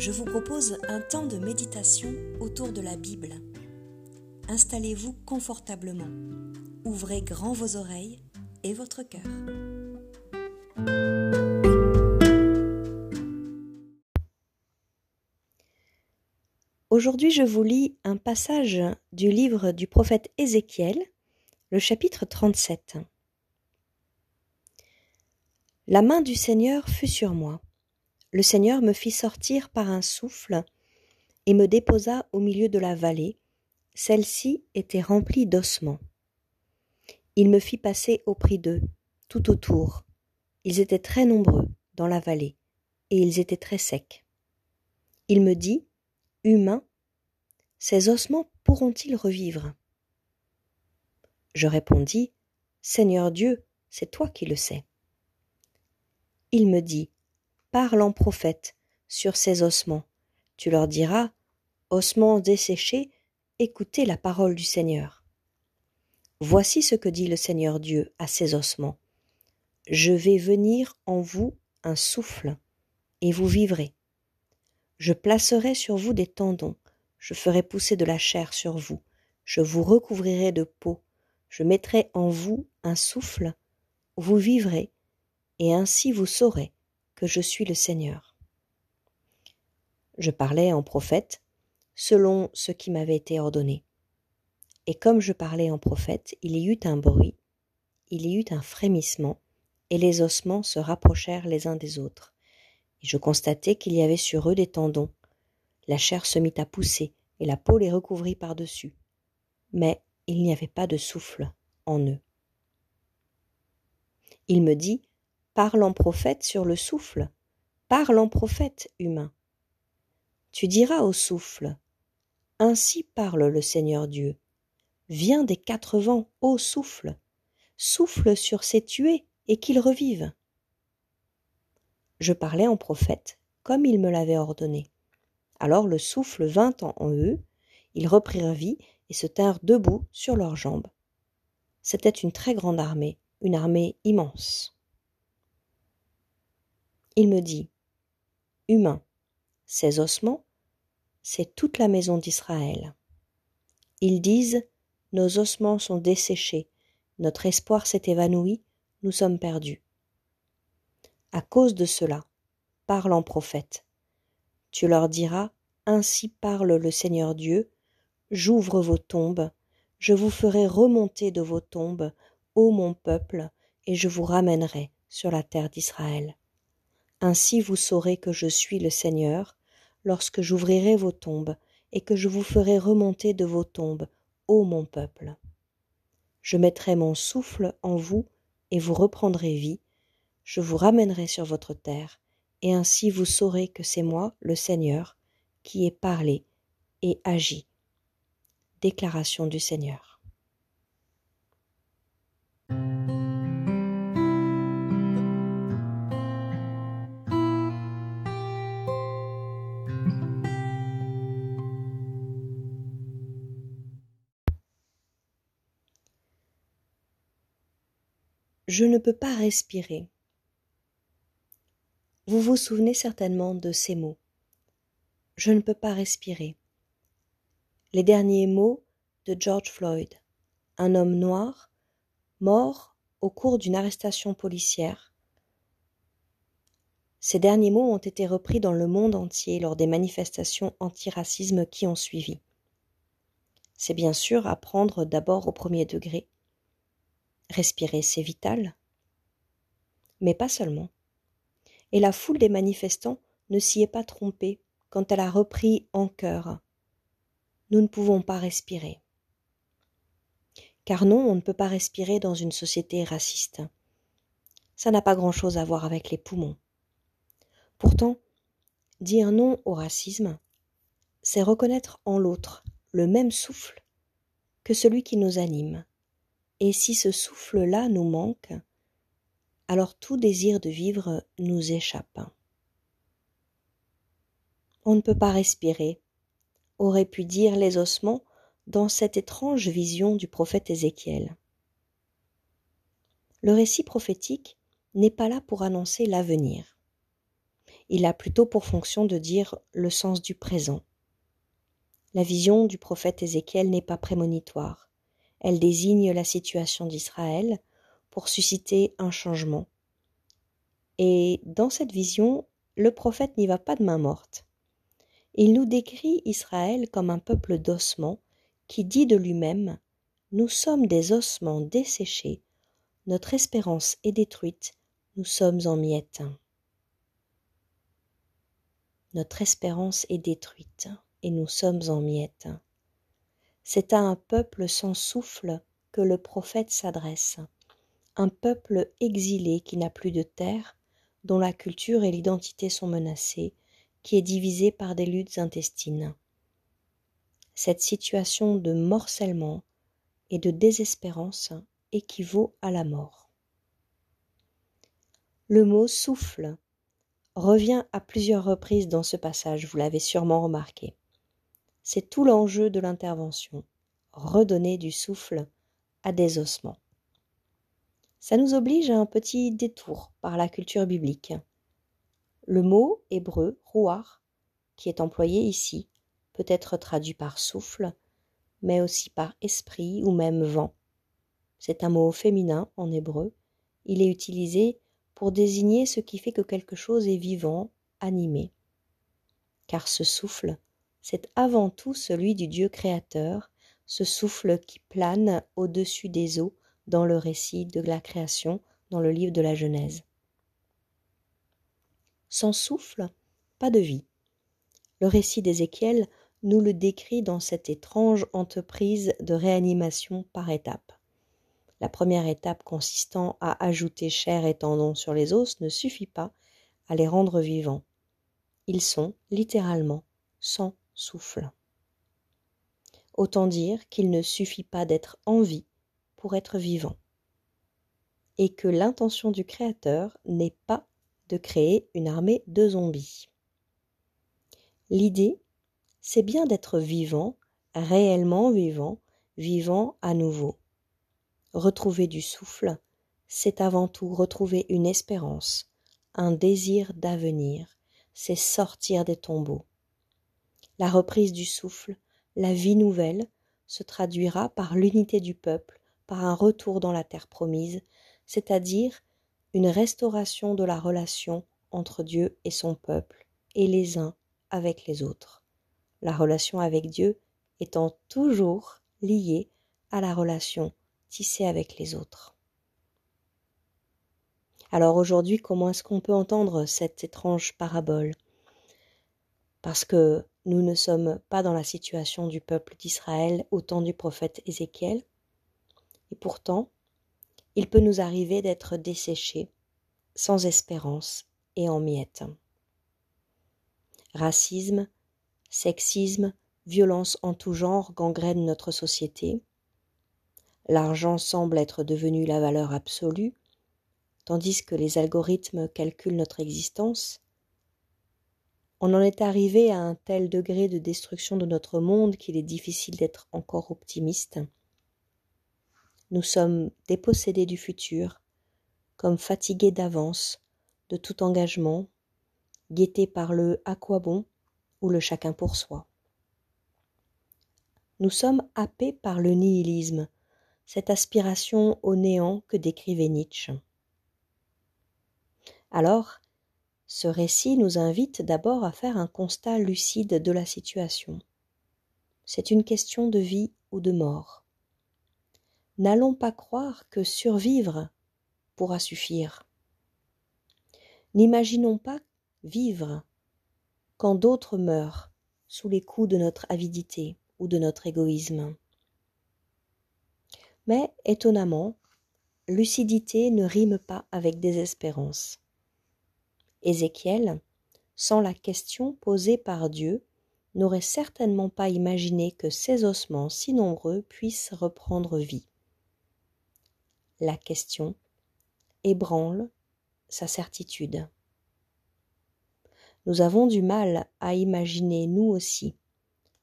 je vous propose un temps de méditation autour de la Bible. Installez-vous confortablement, ouvrez grand vos oreilles et votre cœur. Aujourd'hui, je vous lis un passage du livre du prophète Ézéchiel, le chapitre 37. La main du Seigneur fut sur moi le Seigneur me fit sortir par un souffle et me déposa au milieu de la vallée. Celle-ci était remplie d'ossements. Il me fit passer au prix d'eux, tout autour. Ils étaient très nombreux dans la vallée, et ils étaient très secs. Il me dit, Humain, ces ossements pourront-ils revivre? Je répondis, Seigneur Dieu, c'est toi qui le sais. Il me dit, Parle en prophète sur ces ossements. Tu leur diras, ossements desséchés, écoutez la parole du Seigneur. Voici ce que dit le Seigneur Dieu à ces ossements. Je vais venir en vous un souffle, et vous vivrez. Je placerai sur vous des tendons, je ferai pousser de la chair sur vous, je vous recouvrirai de peau, je mettrai en vous un souffle, vous vivrez, et ainsi vous saurez je suis le Seigneur. Je parlais en prophète, selon ce qui m'avait été ordonné. Et comme je parlais en prophète, il y eut un bruit, il y eut un frémissement, et les ossements se rapprochèrent les uns des autres. Et je constatai qu'il y avait sur eux des tendons. La chair se mit à pousser, et la peau les recouvrit par-dessus. Mais il n'y avait pas de souffle en eux. Il me dit, Parle en prophète sur le souffle, parle en prophète humain. Tu diras au souffle, Ainsi parle le Seigneur Dieu. Viens des quatre vents, ô souffle, souffle sur ces tués et qu'ils revivent. Je parlais en prophète, comme il me l'avait ordonné. Alors le souffle vint en eux, ils reprirent vie et se tinrent debout sur leurs jambes. C'était une très grande armée, une armée immense. Il me dit Humain, ces ossements, c'est toute la maison d'Israël. Ils disent Nos ossements sont desséchés, notre espoir s'est évanoui, nous sommes perdus. À cause de cela, parle en prophète. Tu leur diras Ainsi parle le Seigneur Dieu, j'ouvre vos tombes, je vous ferai remonter de vos tombes, ô mon peuple, et je vous ramènerai sur la terre d'Israël. Ainsi vous saurez que je suis le Seigneur, lorsque j'ouvrirai vos tombes, et que je vous ferai remonter de vos tombes, ô mon peuple. Je mettrai mon souffle en vous, et vous reprendrez vie, je vous ramènerai sur votre terre, et ainsi vous saurez que c'est moi, le Seigneur, qui ai parlé et agi. Déclaration du Seigneur. Je ne peux pas respirer. Vous vous souvenez certainement de ces mots. Je ne peux pas respirer. Les derniers mots de George Floyd, un homme noir mort au cours d'une arrestation policière. Ces derniers mots ont été repris dans le monde entier lors des manifestations antiracisme qui ont suivi. C'est bien sûr à prendre d'abord au premier degré, Respirer, c'est vital. Mais pas seulement. Et la foule des manifestants ne s'y est pas trompée quand elle a repris en cœur. Nous ne pouvons pas respirer. Car non, on ne peut pas respirer dans une société raciste. Ça n'a pas grand-chose à voir avec les poumons. Pourtant, dire non au racisme, c'est reconnaître en l'autre le même souffle que celui qui nous anime, et si ce souffle-là nous manque, alors tout désir de vivre nous échappe. On ne peut pas respirer, aurait pu dire les ossements dans cette étrange vision du prophète Ézéchiel. Le récit prophétique n'est pas là pour annoncer l'avenir. Il a plutôt pour fonction de dire le sens du présent. La vision du prophète Ézéchiel n'est pas prémonitoire. Elle désigne la situation d'Israël pour susciter un changement. Et dans cette vision, le prophète n'y va pas de main morte. Il nous décrit Israël comme un peuple d'ossements qui dit de lui-même Nous sommes des ossements desséchés, notre espérance est détruite, nous sommes en miettes. Notre espérance est détruite et nous sommes en miettes. C'est à un peuple sans souffle que le prophète s'adresse, un peuple exilé qui n'a plus de terre, dont la culture et l'identité sont menacées, qui est divisé par des luttes intestines. Cette situation de morcellement et de désespérance équivaut à la mort. Le mot souffle revient à plusieurs reprises dans ce passage, vous l'avez sûrement remarqué. C'est tout l'enjeu de l'intervention, redonner du souffle à des ossements. Ça nous oblige à un petit détour par la culture biblique. Le mot hébreu rouar, qui est employé ici, peut être traduit par souffle, mais aussi par esprit ou même vent. C'est un mot féminin en hébreu. Il est utilisé pour désigner ce qui fait que quelque chose est vivant, animé. Car ce souffle, c'est avant tout celui du Dieu créateur, ce souffle qui plane au-dessus des eaux dans le récit de la création, dans le livre de la Genèse. Sans souffle, pas de vie. Le récit d'Ézéchiel nous le décrit dans cette étrange entreprise de réanimation par étapes. La première étape consistant à ajouter chair et tendons sur les os ne suffit pas à les rendre vivants. Ils sont, littéralement, sans souffle. Autant dire qu'il ne suffit pas d'être en vie pour être vivant. Et que l'intention du Créateur n'est pas de créer une armée de zombies. L'idée, c'est bien d'être vivant, réellement vivant, vivant à nouveau. Retrouver du souffle, c'est avant tout retrouver une espérance, un désir d'avenir, c'est sortir des tombeaux. La reprise du souffle, la vie nouvelle, se traduira par l'unité du peuple, par un retour dans la terre promise, c'est-à-dire une restauration de la relation entre Dieu et son peuple, et les uns avec les autres. La relation avec Dieu étant toujours liée à la relation tisser avec les autres. Alors aujourd'hui, comment est-ce qu'on peut entendre cette étrange parabole? Parce que nous ne sommes pas dans la situation du peuple d'Israël au temps du prophète Ézéchiel, et pourtant, il peut nous arriver d'être desséchés, sans espérance et en miettes. Racisme, sexisme, violence en tout genre gangrènent notre société, L'argent semble être devenu la valeur absolue, tandis que les algorithmes calculent notre existence. On en est arrivé à un tel degré de destruction de notre monde qu'il est difficile d'être encore optimiste. Nous sommes dépossédés du futur, comme fatigués d'avance, de tout engagement, guettés par le à quoi bon ou le chacun pour soi. Nous sommes happés par le nihilisme, cette aspiration au néant que décrivait Nietzsche. Alors, ce récit nous invite d'abord à faire un constat lucide de la situation. C'est une question de vie ou de mort. N'allons pas croire que survivre pourra suffire. N'imaginons pas vivre quand d'autres meurent sous les coups de notre avidité ou de notre égoïsme. Mais, étonnamment, lucidité ne rime pas avec désespérance. Ézéchiel, sans la question posée par Dieu, n'aurait certainement pas imaginé que ces ossements si nombreux puissent reprendre vie. La question ébranle sa certitude. Nous avons du mal à imaginer, nous aussi,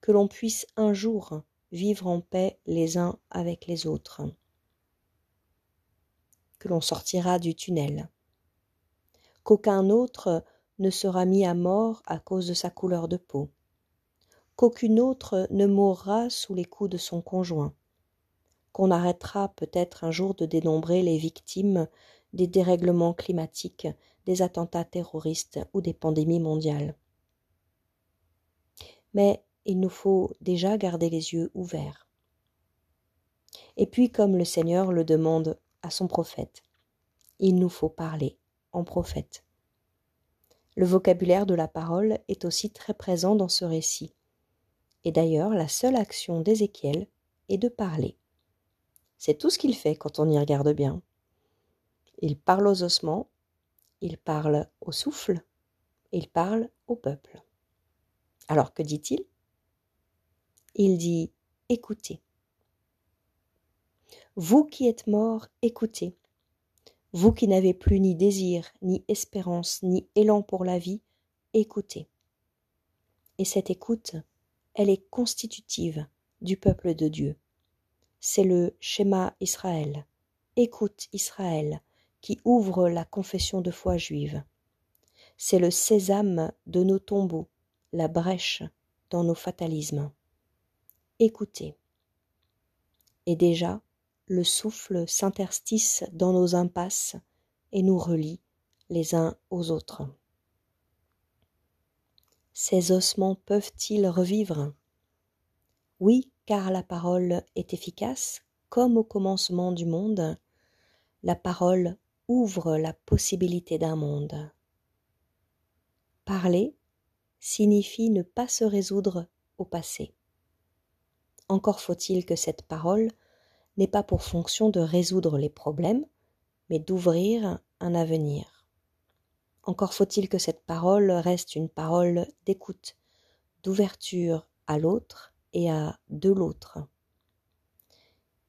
que l'on puisse un jour vivre en paix les uns avec les autres, que l'on sortira du tunnel, qu'aucun autre ne sera mis à mort à cause de sa couleur de peau, qu'aucune autre ne mourra sous les coups de son conjoint, qu'on arrêtera peut-être un jour de dénombrer les victimes des dérèglements climatiques, des attentats terroristes ou des pandémies mondiales. Mais il nous faut déjà garder les yeux ouverts. Et puis, comme le Seigneur le demande à son prophète, il nous faut parler en prophète. Le vocabulaire de la parole est aussi très présent dans ce récit. Et d'ailleurs, la seule action d'Ézéchiel est de parler. C'est tout ce qu'il fait quand on y regarde bien. Il parle aux ossements, il parle au souffle, il parle au peuple. Alors que dit-il? Il dit écoutez. Vous qui êtes morts, écoutez. Vous qui n'avez plus ni désir, ni espérance, ni élan pour la vie, écoutez. Et cette écoute, elle est constitutive du peuple de Dieu. C'est le schéma Israël. Écoute Israël, qui ouvre la confession de foi juive. C'est le sésame de nos tombeaux, la brèche dans nos fatalismes. Écoutez. Et déjà, le souffle s'interstice dans nos impasses et nous relie les uns aux autres. Ces ossements peuvent-ils revivre? Oui, car la parole est efficace, comme au commencement du monde, la parole ouvre la possibilité d'un monde. Parler signifie ne pas se résoudre au passé. Encore faut-il que cette parole n'est pas pour fonction de résoudre les problèmes, mais d'ouvrir un avenir. Encore faut-il que cette parole reste une parole d'écoute, d'ouverture à l'autre et à de l'autre.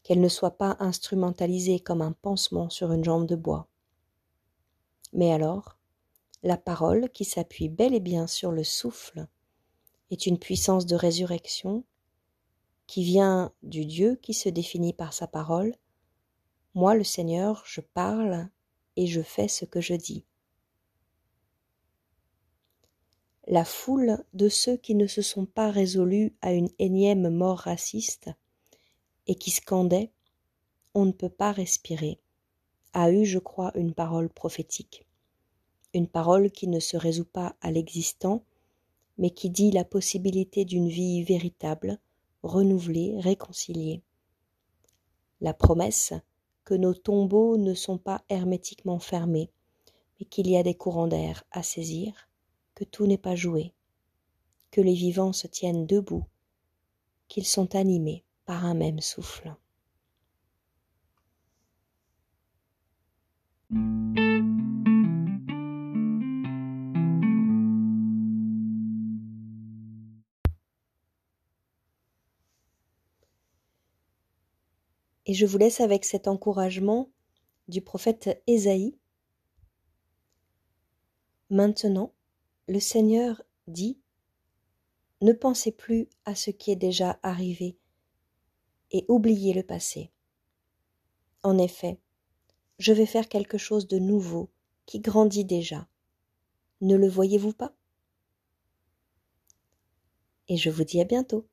Qu'elle ne soit pas instrumentalisée comme un pansement sur une jambe de bois. Mais alors, la parole, qui s'appuie bel et bien sur le souffle, est une puissance de résurrection qui vient du Dieu qui se définit par sa parole. Moi, le Seigneur, je parle et je fais ce que je dis. La foule de ceux qui ne se sont pas résolus à une énième mort raciste et qui scandaient On ne peut pas respirer a eu, je crois, une parole prophétique. Une parole qui ne se résout pas à l'existant, mais qui dit la possibilité d'une vie véritable, renouvelé, réconcilié. La promesse que nos tombeaux ne sont pas hermétiquement fermés, mais qu'il y a des courants d'air à saisir, que tout n'est pas joué, que les vivants se tiennent debout, qu'ils sont animés par un même souffle. Et je vous laisse avec cet encouragement du prophète Ésaïe. Maintenant, le Seigneur dit, Ne pensez plus à ce qui est déjà arrivé et oubliez le passé. En effet, je vais faire quelque chose de nouveau qui grandit déjà. Ne le voyez-vous pas? Et je vous dis à bientôt.